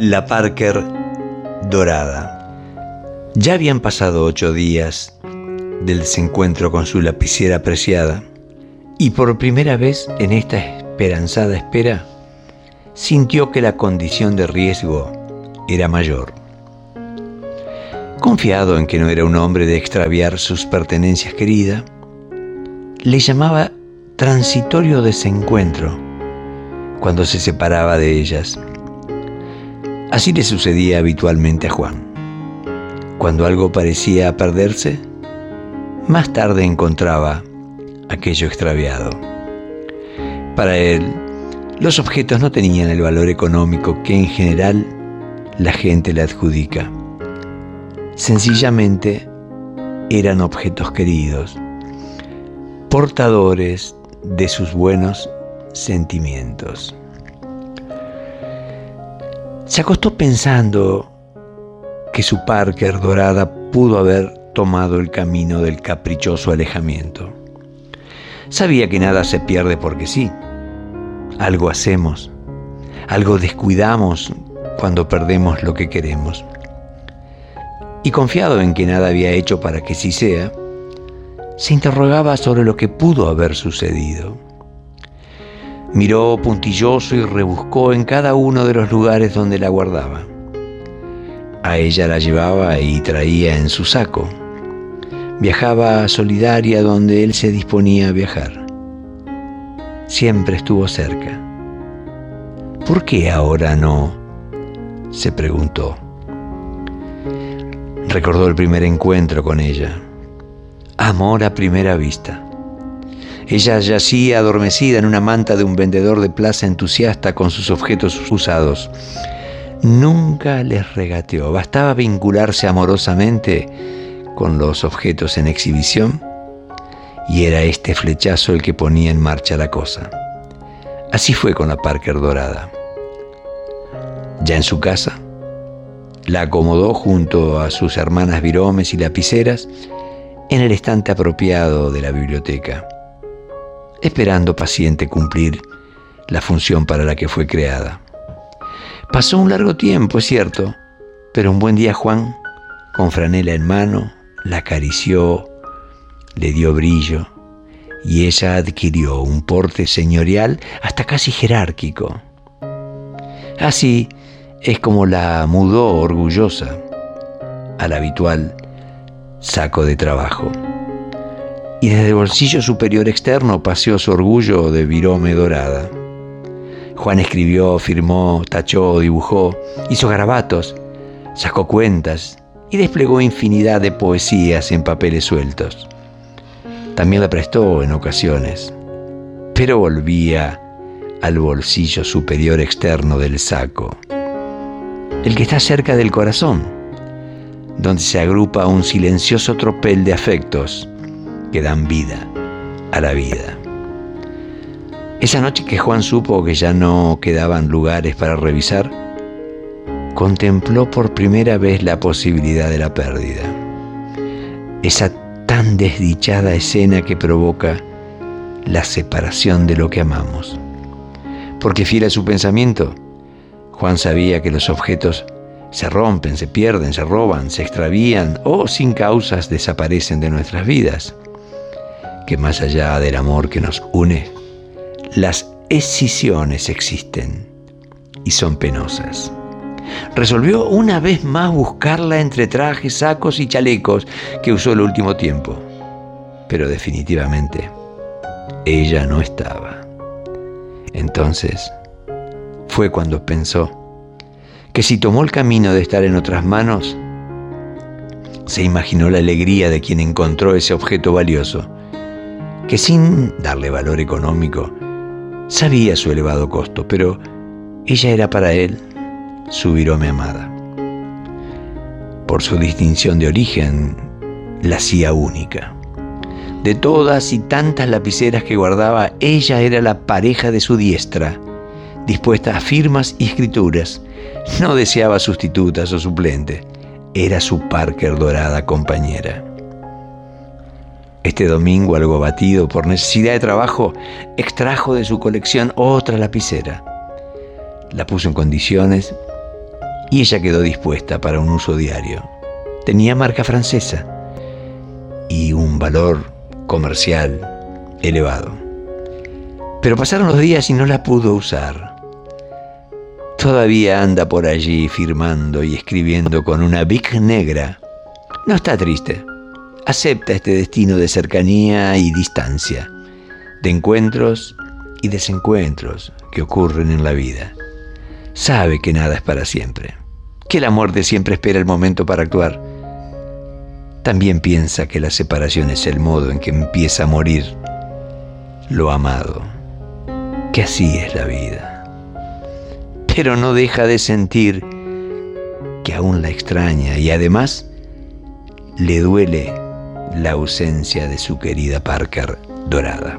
La Parker Dorada. Ya habían pasado ocho días del desencuentro con su lapicera preciada y por primera vez en esta esperanzada espera sintió que la condición de riesgo era mayor. Confiado en que no era un hombre de extraviar sus pertenencias queridas, le llamaba transitorio desencuentro cuando se separaba de ellas Así le sucedía habitualmente a Juan. Cuando algo parecía perderse, más tarde encontraba aquello extraviado. Para él, los objetos no tenían el valor económico que en general la gente le adjudica. Sencillamente eran objetos queridos, portadores de sus buenos sentimientos. Se acostó pensando que su Parker dorada pudo haber tomado el camino del caprichoso alejamiento. Sabía que nada se pierde porque sí. Algo hacemos, algo descuidamos cuando perdemos lo que queremos. Y confiado en que nada había hecho para que sí sea, se interrogaba sobre lo que pudo haber sucedido. Miró puntilloso y rebuscó en cada uno de los lugares donde la guardaba. A ella la llevaba y traía en su saco. Viajaba solidaria donde él se disponía a viajar. Siempre estuvo cerca. ¿Por qué ahora no? se preguntó. Recordó el primer encuentro con ella. Amor a primera vista. Ella yacía adormecida en una manta de un vendedor de plaza entusiasta con sus objetos usados. Nunca les regateó, bastaba vincularse amorosamente con los objetos en exhibición y era este flechazo el que ponía en marcha la cosa. Así fue con la Parker Dorada. Ya en su casa, la acomodó junto a sus hermanas viromes y lapiceras en el estante apropiado de la biblioteca esperando paciente cumplir la función para la que fue creada. Pasó un largo tiempo, es cierto, pero un buen día Juan, con franela en mano, la acarició, le dio brillo, y ella adquirió un porte señorial hasta casi jerárquico. Así es como la mudó orgullosa al habitual saco de trabajo y desde el bolsillo superior externo paseó su orgullo de virome dorada. Juan escribió, firmó, tachó, dibujó, hizo garabatos, sacó cuentas y desplegó infinidad de poesías en papeles sueltos. También la prestó en ocasiones, pero volvía al bolsillo superior externo del saco, el que está cerca del corazón, donde se agrupa un silencioso tropel de afectos, que dan vida a la vida. Esa noche que Juan supo que ya no quedaban lugares para revisar, contempló por primera vez la posibilidad de la pérdida. Esa tan desdichada escena que provoca la separación de lo que amamos. Porque fiel a su pensamiento, Juan sabía que los objetos se rompen, se pierden, se roban, se extravían o sin causas desaparecen de nuestras vidas que más allá del amor que nos une, las escisiones existen y son penosas. Resolvió una vez más buscarla entre trajes, sacos y chalecos que usó el último tiempo. Pero definitivamente, ella no estaba. Entonces, fue cuando pensó que si tomó el camino de estar en otras manos, se imaginó la alegría de quien encontró ese objeto valioso que sin darle valor económico, sabía su elevado costo, pero ella era para él su virome amada. Por su distinción de origen, la hacía única. De todas y tantas lapiceras que guardaba, ella era la pareja de su diestra, dispuesta a firmas y escrituras. No deseaba sustitutas o suplente, era su Parker dorada compañera. Este domingo, algo abatido por necesidad de trabajo, extrajo de su colección otra lapicera. La puso en condiciones y ella quedó dispuesta para un uso diario. Tenía marca francesa y un valor comercial elevado. Pero pasaron los días y no la pudo usar. Todavía anda por allí firmando y escribiendo con una Bic negra. No está triste. Acepta este destino de cercanía y distancia, de encuentros y desencuentros que ocurren en la vida. Sabe que nada es para siempre, que la muerte siempre espera el momento para actuar. También piensa que la separación es el modo en que empieza a morir lo amado, que así es la vida. Pero no deja de sentir que aún la extraña y además le duele la ausencia de su querida Parker dorada.